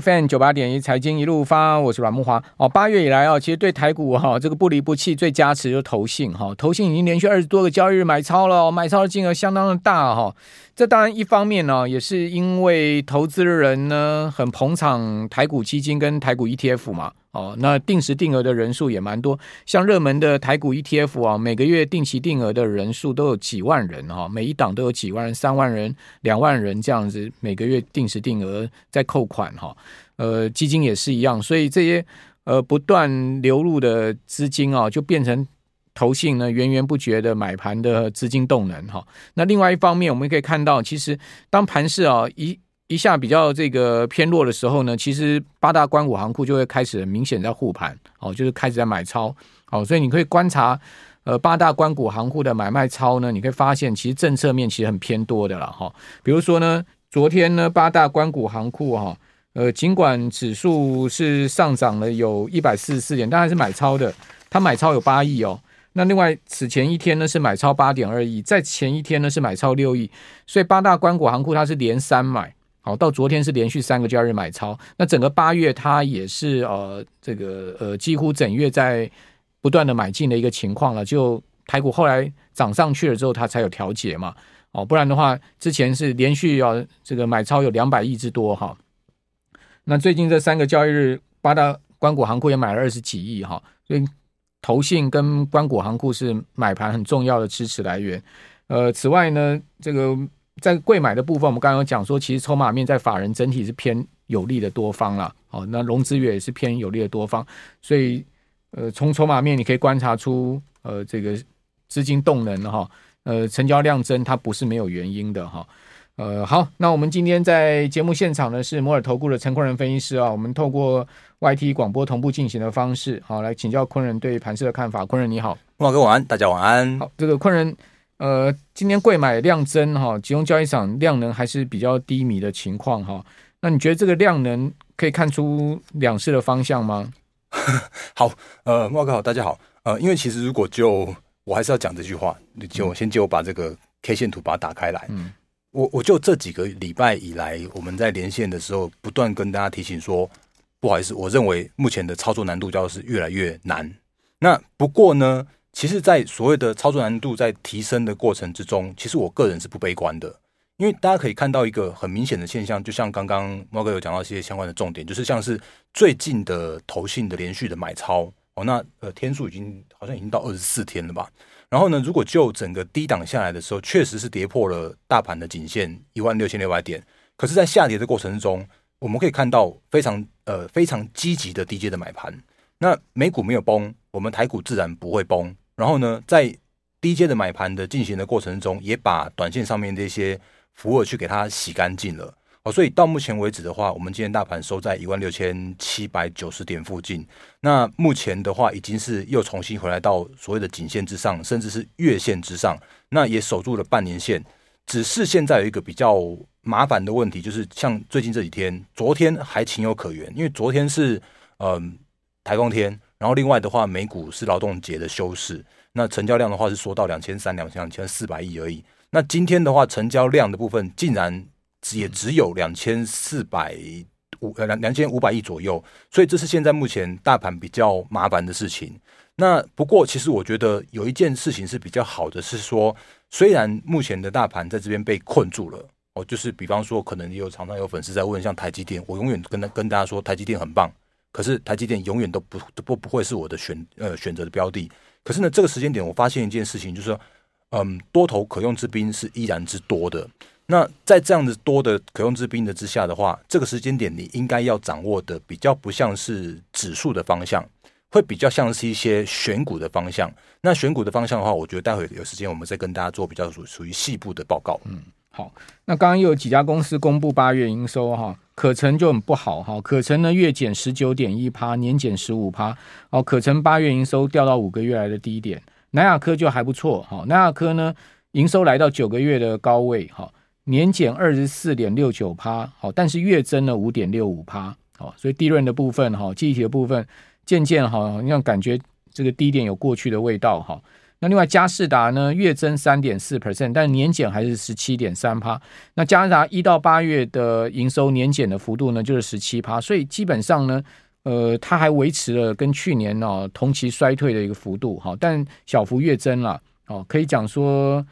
FM 九八点一财经一路发，我是阮木华。哦，八月以来哦，其实对台股哈、哦、这个不离不弃，最加持就是投信哈，投信已经连续二十多个交易日买超了，买超的金额相当的大哈、哦。这当然一方面呢，也是因为投资人呢很捧场台股基金跟台股 ETF 嘛。哦，那定时定额的人数也蛮多，像热门的台股 ETF 啊，每个月定期定额的人数都有几万人哈，每一档都有几万人、三万人、两万人这样子，每个月定时定额在扣款哈。呃，基金也是一样，所以这些呃不断流入的资金啊，就变成投信呢源源不绝的买盘的资金动能哈。那另外一方面，我们可以看到，其实当盘势啊一一下比较这个偏弱的时候呢，其实八大关股行库就会开始明显在护盘，哦，就是开始在买超，哦，所以你可以观察，呃，八大关股行库的买卖超呢，你可以发现其实政策面其实很偏多的了，哈，比如说呢，昨天呢，八大关股行库哈，呃，尽管指数是上涨了有一百四十四点，但还是买超的，它买超有八亿哦，那另外此前一天呢是买超八点二亿，在前一天呢是买超六亿，所以八大关股行库它是连三买。好，到昨天是连续三个交易日买超，那整个八月它也是呃这个呃几乎整月在不断的买进的一个情况了。就台股后来涨上去了之后，它才有调节嘛。哦，不然的话，之前是连续要这个买超有两百亿之多哈。那最近这三个交易日，八大关谷行库也买了二十几亿哈，所以投信跟关谷行库是买盘很重要的支持来源。呃，此外呢，这个。在贵买的部分，我们刚刚讲说，其实筹码面在法人整体是偏有利的多方了。哦，那融资月也是偏有利的多方，所以呃，从筹码面你可以观察出，呃，这个资金动能哈，呃，成交量增它不是没有原因的哈。呃，好，那我们今天在节目现场呢是摩尔投顾的陈坤仁分析师啊，我们透过 YT 广播同步进行的方式，好来请教坤仁对盘市的看法。坤仁你好，慕驊哥晚安，大家晚安。好，这个昆仁。呃，今天贵买量增哈，集中交易场量能还是比较低迷的情况哈。那你觉得这个量能可以看出两市的方向吗？好，呃，慕驊哥好，大家好。呃，因为其实如果就我还是要讲这句话，就先就把这个 K 线图把它打开来。嗯，我我就这几个礼拜以来，我们在连线的时候，不断跟大家提醒说，不好意思，我认为目前的操作难度就是越来越难。那不过呢，其实，在所谓的操作难度在提升的过程之中，其实我个人是不悲观的，因为大家可以看到一个很明显的现象，就像刚刚猫哥有讲到一些相关的重点，就是像是最近的投信的连续的买超哦，那呃天数已经好像已经到二十四天了吧。然后呢，如果就整个低档下来的时候，确实是跌破了大盘的颈线一万六千六百点，可是，在下跌的过程中，我们可以看到非常呃非常积极的低阶的买盘。那美股没有崩，我们台股自然不会崩。然后呢，在低阶的买盘的进行的过程中，也把短线上面这些浮额去给它洗干净了哦。所以到目前为止的话，我们今天大盘收在一万六千七百九十点附近。那目前的话，已经是又重新回来到所谓的颈线之上，甚至是月线之上。那也守住了半年线。只是现在有一个比较麻烦的问题，就是像最近这几天，昨天还情有可原，因为昨天是嗯台风天。然后另外的话，美股是劳动节的休市，那成交量的话是缩到两千三、两千两千四百亿而已。那今天的话，成交量的部分竟然也只有两千四百五呃两两千五百亿左右，所以这是现在目前大盘比较麻烦的事情。那不过，其实我觉得有一件事情是比较好的，是说虽然目前的大盘在这边被困住了，哦，就是比方说，可能也有常常有粉丝在问，像台积电，我永远跟他跟大家说，台积电很棒。可是台积电永远都不不不会是我的选呃选择的标的。可是呢，这个时间点我发现一件事情，就是说，嗯，多头可用之兵是依然之多的。那在这样子多的可用之兵的之下的话，这个时间点你应该要掌握的比较不像是指数的方向，会比较像是一些选股的方向。那选股的方向的话，我觉得待会有时间我们再跟大家做比较属属于细部的报告。嗯。好，那刚刚又有几家公司公布八月营收哈，可成就很不好哈，可成呢月减十九点一趴，年减十五趴，哦，可成八月营收掉到五个月来的低点，南亚科就还不错哈，南亚科呢营收来到九个月的高位哈，年减二十四点六九趴，好，但是月增了五点六五趴，好，所以低润的部分哈，记忆体的部分渐渐好像感觉这个低点有过去的味道哈。那另外嘉士达呢，月增三点四 percent，但年减还是十七点三趴。那嘉士达一到八月的营收年减的幅度呢，就是十七趴，所以基本上呢，呃，它还维持了跟去年哦同期衰退的一个幅度哈，但小幅月增了哦，可以讲说。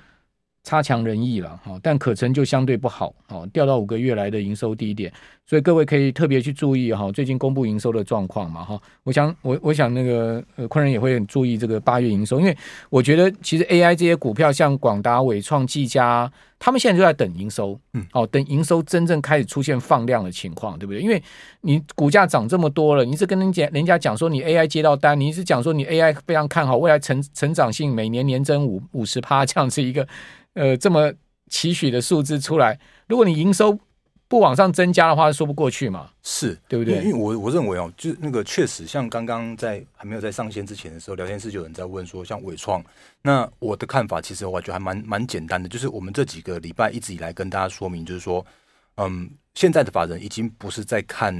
差强人意了哈，但可成就相对不好，哦，掉到五个月来的营收低点，所以各位可以特别去注意哈，最近公布营收的状况嘛哈。我想我我想那个呃，昆人也会很注意这个八月营收，因为我觉得其实 AI 这些股票像广达、伟创、技嘉，他们现在就在等营收，嗯，哦，等营收真正开始出现放量的情况，对不对？因为你股价涨这么多了，你是跟人家人家讲说你 AI 接到单，你是讲说你 AI 非常看好未来成成长性，每年年增五五十趴这样子一个。呃，这么期许的数字出来，如果你营收不往上增加的话，说不过去嘛？是对不对？因为我我认为哦，就那个确实，像刚刚在还没有在上线之前的时候，聊天室就有人在问说，像伟创，那我的看法其实我觉得还蛮蛮简单的，就是我们这几个礼拜一直以来跟大家说明，就是说，嗯，现在的法人已经不是在看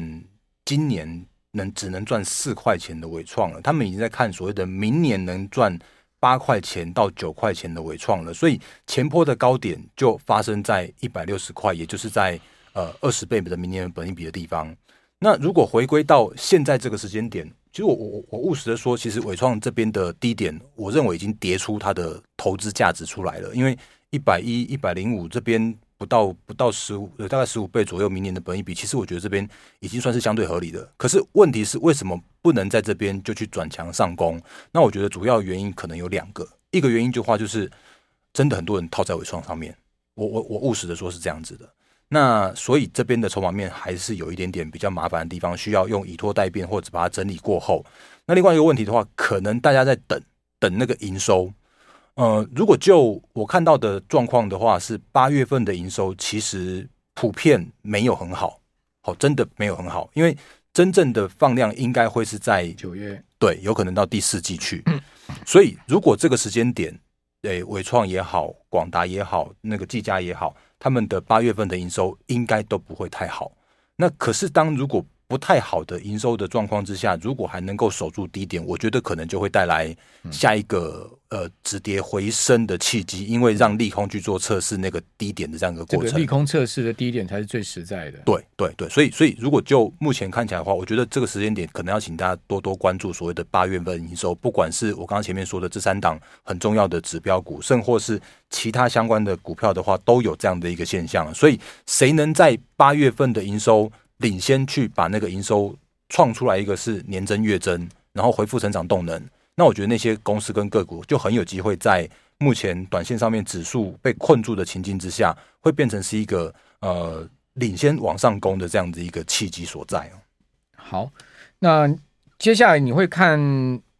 今年能只能赚四块钱的伟创了，他们已经在看所谓的明年能赚。八块钱到九块钱的伟创了，所以前坡的高点就发生在一百六十块，也就是在呃二十倍的明年本益比的地方。那如果回归到现在这个时间点，其实我我我务实的说，其实伟创这边的低点，我认为已经跌出它的投资价值出来了，因为一百一、一百零五这边。不到不到十五，大概十五倍左右，明年的本益比，其实我觉得这边已经算是相对合理的。可是问题是，为什么不能在这边就去转强上攻？那我觉得主要原因可能有两个，一个原因的话就是真的很多人套在伟创上面，我我我务实的说是这样子的。那所以这边的筹码面还是有一点点比较麻烦的地方，需要用以拖代变或者把它整理过后。那另外一个问题的话，可能大家在等等那个营收。呃，如果就我看到的状况的话，是八月份的营收其实普遍没有很好，好，真的没有很好，因为真正的放量应该会是在九月，对，有可能到第四季去。所以如果这个时间点，诶，伟创也好，广达也好，那个技嘉也好，他们的八月份的营收应该都不会太好。那可是当如果不太好的营收的状况之下，如果还能够守住低点，我觉得可能就会带来下一个、嗯、呃止跌回升的契机，因为让利空去做测试那个低点的这样一个过程。这个、利空测试的低点才是最实在的。对对对，所以所以如果就目前看起来的话，我觉得这个时间点可能要请大家多多关注所谓的八月份营收，不管是我刚刚前面说的这三档很重要的指标股，甚或是其他相关的股票的话，都有这样的一个现象。所以谁能在八月份的营收领先去把那个营收创出来，一个是年增月增，然后恢复成长动能。那我觉得那些公司跟个股就很有机会在目前短线上面指数被困住的情境之下，会变成是一个呃领先往上攻的这样的一个契机所在。好，那接下来你会看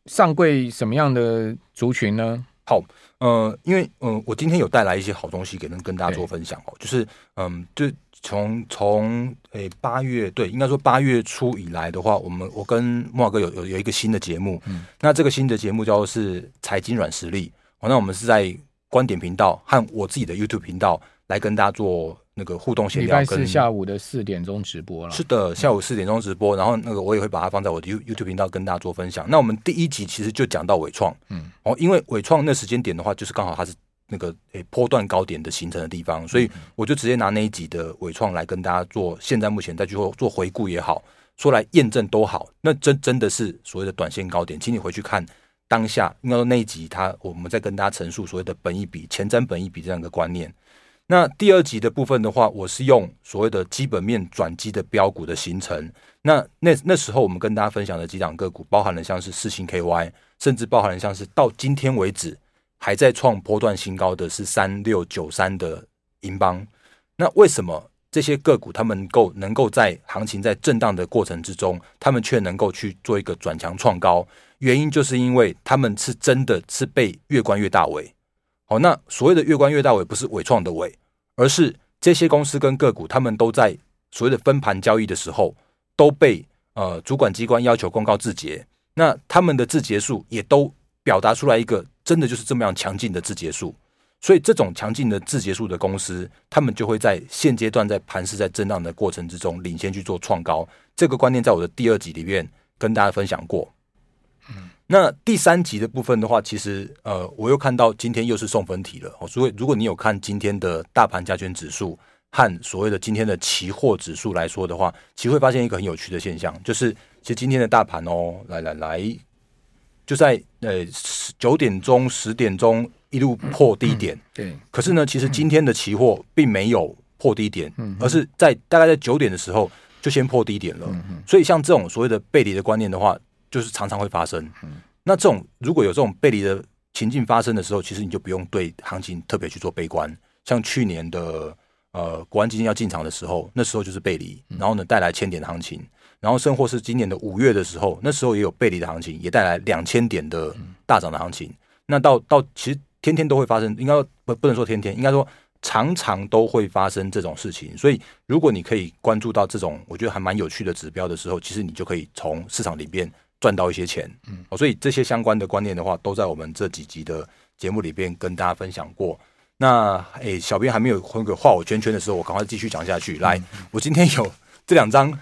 上柜什么样的族群呢？好，呃，因为嗯、呃，我今天有带来一些好东西给能跟大家做分享哦，就是嗯，就。从从诶八月对，应该说八月初以来的话，我们我跟慕驊哥有有有一个新的节目，嗯，那这个新的节目叫做是财经软实力，哦，那我们是在观点频道和我自己的 YouTube 频道来跟大家做那个互动闲聊，礼拜四下午的四点钟直播了，是的，下午四点钟直播，然后那个我也会把它放在我的 YouTube 频道跟大家做分享。那我们第一集其实就讲到伟创，嗯，哦，因为伟创那时间点的话，就是刚好它是。那个诶，波段高点的形成的地方，所以我就直接拿那一集的纬创来跟大家做，现在目前再去做做回顾也好，说来验证都好，那真真的是所谓的短线高点，请你回去看当下，应该说那一集他我们在跟大家陈述所谓的本益比、前瞻本益比这样一个观念。那第二集的部分的话，我是用所谓的基本面转机的标股的形成。那那那时候我们跟大家分享的几档个股，包含了像是四星 KY，甚至包含了像是到今天为止。还在创波段新高的是三六九三的银邦，那为什么这些个股他们够能够在行情在震荡的过程之中，他们却能够去做一个转强创高？原因就是因为他们是真的是被越关越大尾。好，那所谓的越关越大尾不是伪创的尾，而是这些公司跟个股他们都在所谓的分盘交易的时候都被呃主管机关要求公告自结，那他们的自结数也都表达出来一个。真的就是这么样强劲的自结数，所以这种强劲的自结束的公司，他们就会在现阶段在盘势在震荡的过程之中领先去做创高。这个观念在我的第二集里面跟大家分享过。嗯，那第三集的部分的话，其实呃，我又看到今天又是送分题了。所以如果你有看今天的大盘加权指数。和所谓的今天的期货指数来说的话，其实会发现一个很有趣的现象，就是其实今天的大盘哦，来来来，就在呃九点钟、十点钟一路破低点，对。可是呢，其实今天的期货并没有破低点，嗯，而是在大概在九点的时候就先破低点了。所以像这种所谓的背离的观念的话，就是常常会发生。嗯。那这种如果有这种背离的情境发生的时候，其实你就不用对行情特别去做悲观。像去年的。呃，国安基金要进场的时候，那时候就是背离，然后呢带来千点的行情，然后甚或是今年的五月的时候，那时候也有背离的行情，也带来两千点的大涨的行情。那到到其实天天都会发生，应该不不能说天天，应该说常常都会发生这种事情。所以如果你可以关注到这种我觉得还蛮有趣的指标的时候，其实你就可以从市场里面赚到一些钱。嗯，所以这些相关的观念的话，都在我们这几集的节目里边跟大家分享过。那诶、欸，小编还没有画个画我圈圈的时候，我赶快继续讲下去。来，我今天有 这两张，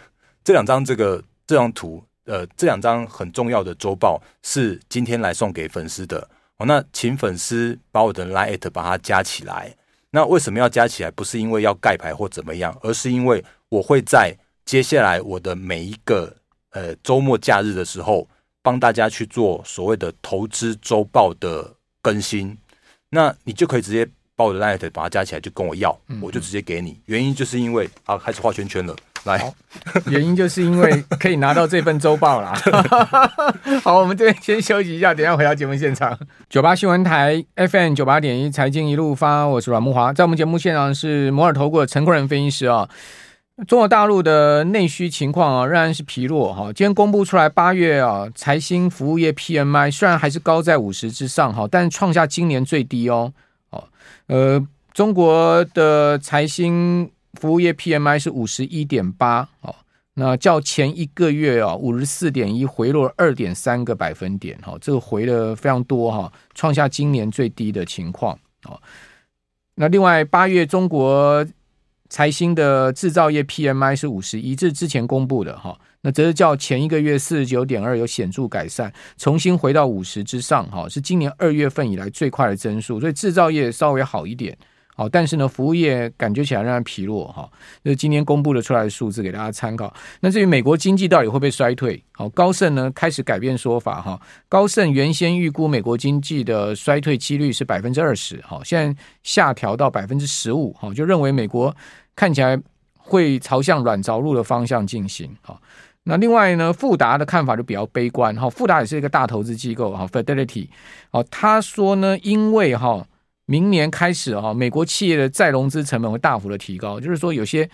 这两张这个这张图，呃，这两张很重要的周报是今天来送给粉丝的。哦，那请粉丝把我的 LINE@ 把它加起来。那为什么要加起来？不是因为要盖牌或怎么样，而是因为我会在接下来我的每一个呃周末假日的时候，帮大家去做所谓的投资周报的更新。那你就可以直接。把我的 LINE 把它加起来，就跟我要，嗯、我就直接给你。原因就是因为啊，开始画圈圈了。来，原因就是因为可以拿到这份周报啦。好，我们这边先休息一下，等一下回到节目现场。九八新闻台 FM 九八点一财经一路发，我是阮木华，在我们节目现场是摩尔投顾的陈坤仁分析师啊。中国大陆的内需情况啊，仍然是疲弱哈。今天公布出来八月啊，财新服务业 PMI 虽然还是高在五十之上哈，但是创下今年最低哦。呃，中国的财新服务业 PMI 是五十一点八哦，那较前一个月啊五十四点一回落二点三个百分点哈，这个回了非常多哈，创下今年最低的情况哦。那另外八月中国财新的制造业 PMI 是五十一，这是之前公布的哈。那则是较前一个月四十九点二有显著改善，重新回到五十之上，哈，是今年二月份以来最快的增速，所以制造业稍微好一点，好，但是呢，服务业感觉起来仍然疲弱，哈，这是今天公布的出来的数字给大家参考。那至于美国经济到底会不会衰退？好，高盛呢开始改变说法，哈，高盛原先预估美国经济的衰退几率是百分之二十，好，现在下调到百分之十五，好，就认为美国看起来会朝向软着陆的方向进行，好。那另外呢，富达的看法就比较悲观哈。富达也是一个大投资机构哈，Fidelity，哦，他说呢，因为哈，明年开始哈，美国企业的再融资成本会大幅的提高，就是说有些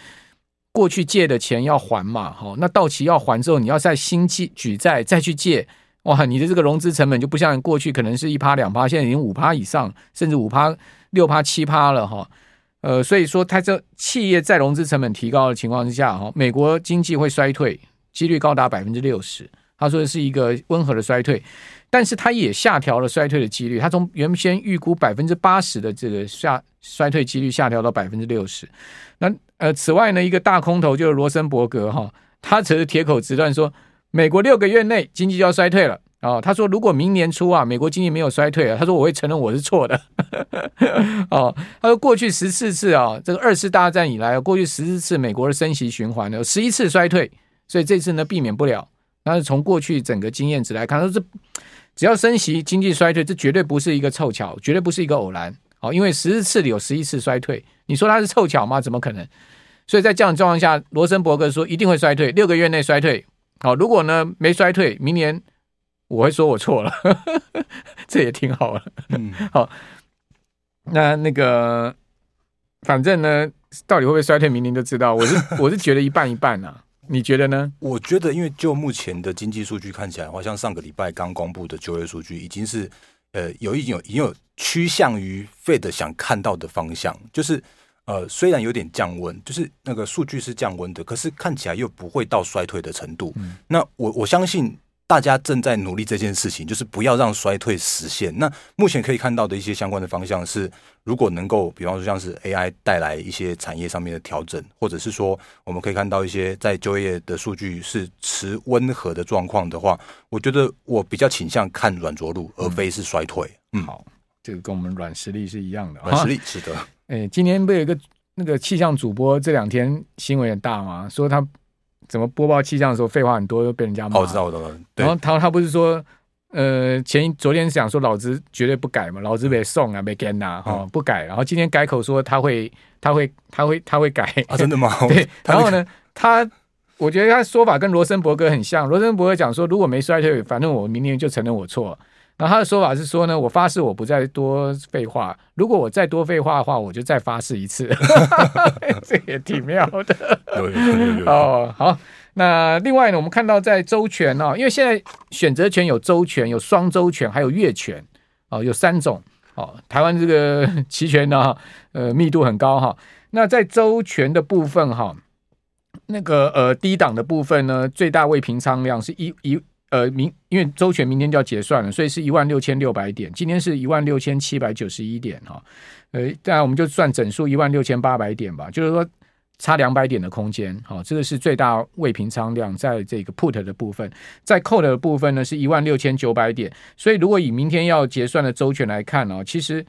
过去借的钱要还嘛，哈，那到期要还之后，你要再新借举债再去借，哇，你的这个融资成本就不像过去可能是一趴两趴，现在已经五趴以上，甚至五趴六趴七趴了哈。呃，所以说它这企业再融资成本提高的情况之下哈，美国经济会衰退。几率高达百分之六十，他说的是一个温和的衰退，但是他也下调了衰退的几率，他从原先预估百分之八十的这个下衰退几率下调到百分之六十。那呃，此外呢，一个大空头就是罗森伯格哈，他则是铁口直断说，美国六个月内经济就要衰退了哦。他说如果明年初啊，美国经济没有衰退啊，他说我会承认我是错的 哦。他说过去十四次啊，这个二次大战以来，过去十四次美国的升息循环呢，有十一次衰退。所以这次呢，避免不了。但是从过去整个经验值来看，说这只要升息，经济衰退，这绝对不是一个凑巧，绝对不是一个偶然。好，因为十次里有十一次衰退，你说它是凑巧吗？怎么可能？所以在这样的状况下，罗森伯格说一定会衰退，六个月内衰退。好，如果呢没衰退，明年我会说我错了，这也挺好的。嗯，好，那那个反正呢，到底会不会衰退，明年就知道。我是 我是觉得一半一半啊。你觉得呢？我觉得，因为就目前的经济数据看起来，好像上个礼拜刚公布的就业数据，已经是呃有已经有已经有趋向于 Fed 想看到的方向，就是呃虽然有点降温，就是那个数据是降温的，可是看起来又不会到衰退的程度。嗯、那我我相信大家正在努力这件事情，就是不要让衰退实现。那目前可以看到的一些相关的方向是，如果能够，比方说像是 AI 带来一些产业上面的调整，或者是说我们可以看到一些在就业的数据是持温和的状况的话，我觉得我比较倾向看软着陆，而非是衰退。嗯，嗯好，这个跟我们软实力是一样的，软实力是的。哎，今天不有一个那个气象主播这两天新闻也大吗？说他。怎么播报气象的时候废话很多，又被人家骂？我知道，我知道。然后他他不是说，呃，前昨天讲说老子绝对不改嘛，老子没送啊，没跟呐，哈，不改。然后今天改口说他会，他会，他会，他会改。啊，真的吗？对。然后呢，他我觉得他说法跟罗森伯格很像。罗森伯格讲说，如果没衰退，反正我明年就承认我错。然后他的说法是说呢，我发誓我不再多废话。如果我再多废话的话，我就再发誓一次。这也挺妙的。哦，好。那另外呢，我们看到在周权哦，因为现在选择权有周权、有双周权、还有月权哦，有三种哦。台湾这个期权呢，呃，密度很高哈。那在周权的部分哈，那个呃低档的部分呢，最大未平仓量是一一。呃，明因为周全明天就要结算了，所以是一万六千六百点。今天是一万六千七百九十一点哈。呃，当然我们就算整数一万六千八百点吧，就是说差两百点的空间。好，这个是最大未平仓量，在这个 put 的部分，在 call 的部分呢是一万六千九百点。所以如果以明天要结算的周全来看呢，其实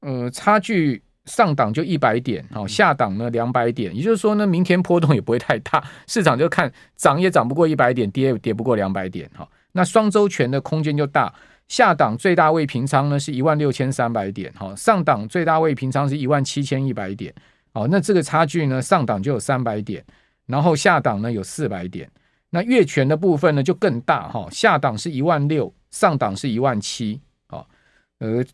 呃差距。上档就一百点，好，下档呢两百点，也就是说呢，明天波动也不会太大，市场就看涨也涨不过一百点，跌也跌不过两百点，好，那双周权的空间就大，下档最大位平仓呢是一万六千三百点，好，上档最大位平仓是一万七千一百点，好，那这个差距呢，上档就有三百点，然后下档呢有四百点，那月权的部分呢就更大，哈，下档是一万六，上档是一万七，好，呃。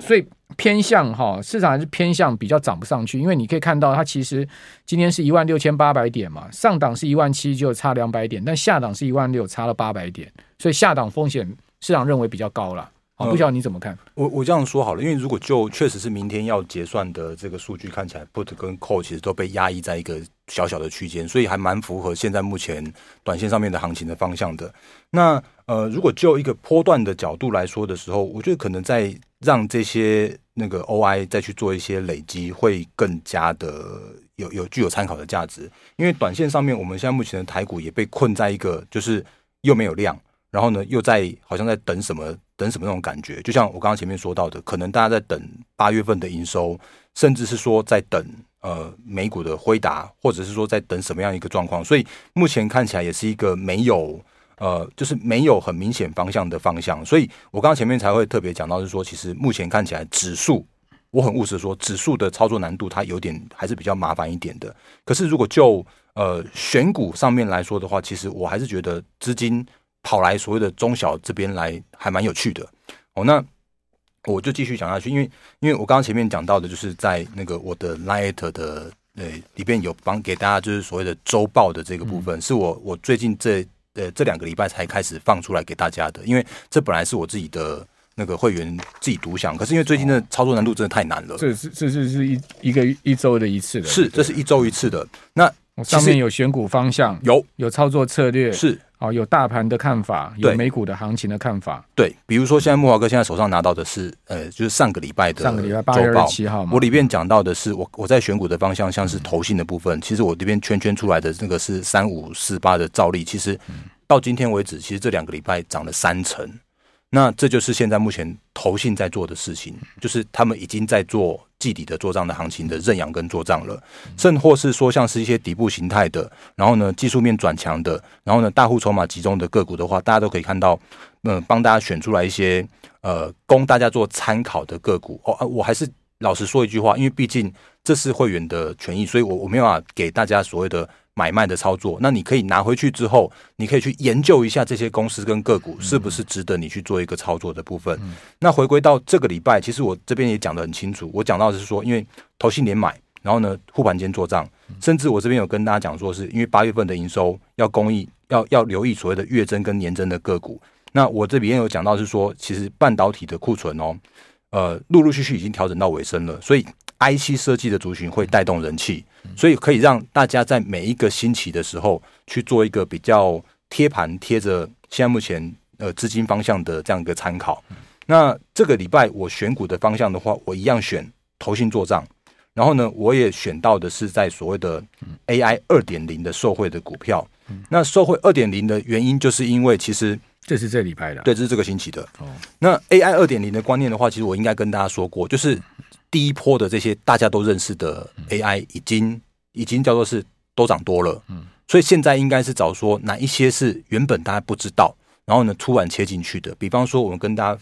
所以偏向哈，市场还是偏向比较涨不上去，因为你可以看到它其实今天是一万六千八百点嘛，上档是一万七，就差两百点，但下档是一万六，差了八百点，所以下档风险市场认为比较高了。好，不晓得你怎么看？我我这样说好了，因为如果就确实是明天要结算的这个数据看起来，put 跟 call 其实都被压抑在一个小小的区间，所以还蛮符合现在目前短线上面的行情的方向的。那呃，如果就一个波段的角度来说的时候，我觉得可能在。让这些那个 OI 再去做一些累积，会更加的有有具有参考的价值。因为短线上面，我们现在目前的台股也被困在一个，就是又没有量，然后呢又在好像在等什么等什么那种感觉。就像我刚刚前面说到的，可能大家在等八月份的营收，甚至是说在等呃美股的辉达，或者是说在等什么样一个状况。所以目前看起来也是一个没有。呃，就是没有很明显方向的方向，所以我刚刚前面才会特别讲到，是说其实目前看起来指数，我很务实说，指数的操作难度它有点还是比较麻烦一点的。可是如果就呃选股上面来说的话，其实我还是觉得资金跑来所谓的中小这边来还蛮有趣的。哦，那我就继续讲下去，因为因为我刚刚前面讲到的就是在那个我的 Light 的呃里边有帮给大家就是所谓的周报的这个部分，嗯、是我我最近这。呃，这两个礼拜才开始放出来给大家的，因为这本来是我自己的那个会员自己独享，可是因为最近的操作难度真的太难了。这是这是是一一个一周的一次的，是这是一周一次的。那上面有选股方向，有有操作策略，是啊，有大盘的看法，有美股的行情的看法。对，比如说现在木华哥现在手上拿到的是，呃，就是上个礼拜的上个礼拜八月二十七号嘛，我里面讲到的是我我在选股的方向，像是投信的部分，嗯、其实我这边圈圈出来的那个是三五四八的照例，其实。嗯到今天为止，其实这两个礼拜涨了三成，那这就是现在目前投信在做的事情，就是他们已经在做季底的做账的行情的认养跟做账了，甚或是说像是一些底部形态的，然后呢技术面转强的，然后呢大户筹码集中的个股的话，大家都可以看到，嗯、帮大家选出来一些呃供大家做参考的个股哦。我还是老实说一句话，因为毕竟这是会员的权益，所以我我没有办法给大家所谓的。买卖的操作，那你可以拿回去之后，你可以去研究一下这些公司跟个股是不是值得你去做一个操作的部分。嗯、那回归到这个礼拜，其实我这边也讲得很清楚，我讲到的是说，因为投信连买，然后呢护盘间做账，甚至我这边有跟大家讲说，是因为八月份的营收要公益，要要留意所谓的月增跟年增的个股。那我这边有讲到是说，其实半导体的库存哦，呃，陆陆续续已经调整到尾声了，所以。IC 设计的族群会带动人气，所以可以让大家在每一个星期的时候去做一个比较贴盘贴着现在目前呃资金方向的这样一个参考。那这个礼拜我选股的方向的话，我一样选投信做账，然后呢，我也选到的是在所谓的 AI 二点零的受惠的股票。那受惠二点零的原因，就是因为其实这是这礼拜的，对，这是这个星期的。哦那 AI 二点零的观念的话，其实我应该跟大家说过，就是第一波的这些大家都认识的 AI 已经已经叫做是都涨多了。嗯，所以现在应该是找说哪一些是原本大家不知道，然后呢突然切进去的。比方说，我们跟大家。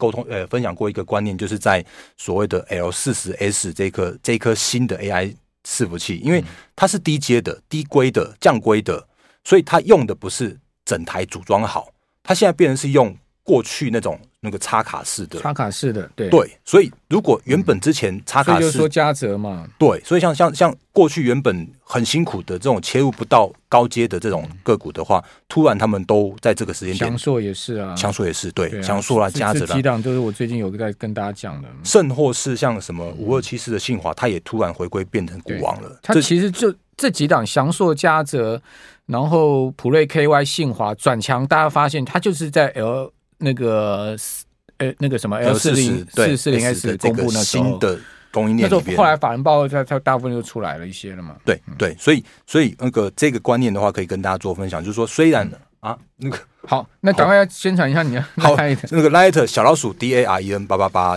沟通呃，分享过一个观念，就是在所谓的 L 四十 S 这颗这颗新的 AI 伺服器，因为它是低阶的、低规的、降规的，所以它用的不是整台组装好，它现在变成是用过去那种。那个插卡式的，插卡式的，对。对，所以如果原本之前插卡式，就是说加折嘛，对，所以像像像过去原本很辛苦的这种切入不到高阶的这种个股的话，突然他们都在这个时间点，祥硕也是啊，祥硕也是对，祥硕啦，嘉泽啦，几档都是我最近有在跟大家讲的，甚或是像什么五二七四的信华，它也突然回归变成股王了。它其实就这几档祥硕、嘉泽，然后普瑞 KY、信华转强，大家发现它就是在 L 那个。呃，那个什么 L 四零四四零 S 公布那新的供应链，那时候后来法人报告它它大部分就出来了一些了嘛。对对，所以所以那个这个观念的话，可以跟大家做分享，就是说虽然啊那个好，那赶快要宣传一下你的好那个 Light 小老鼠 D A R E N 八八八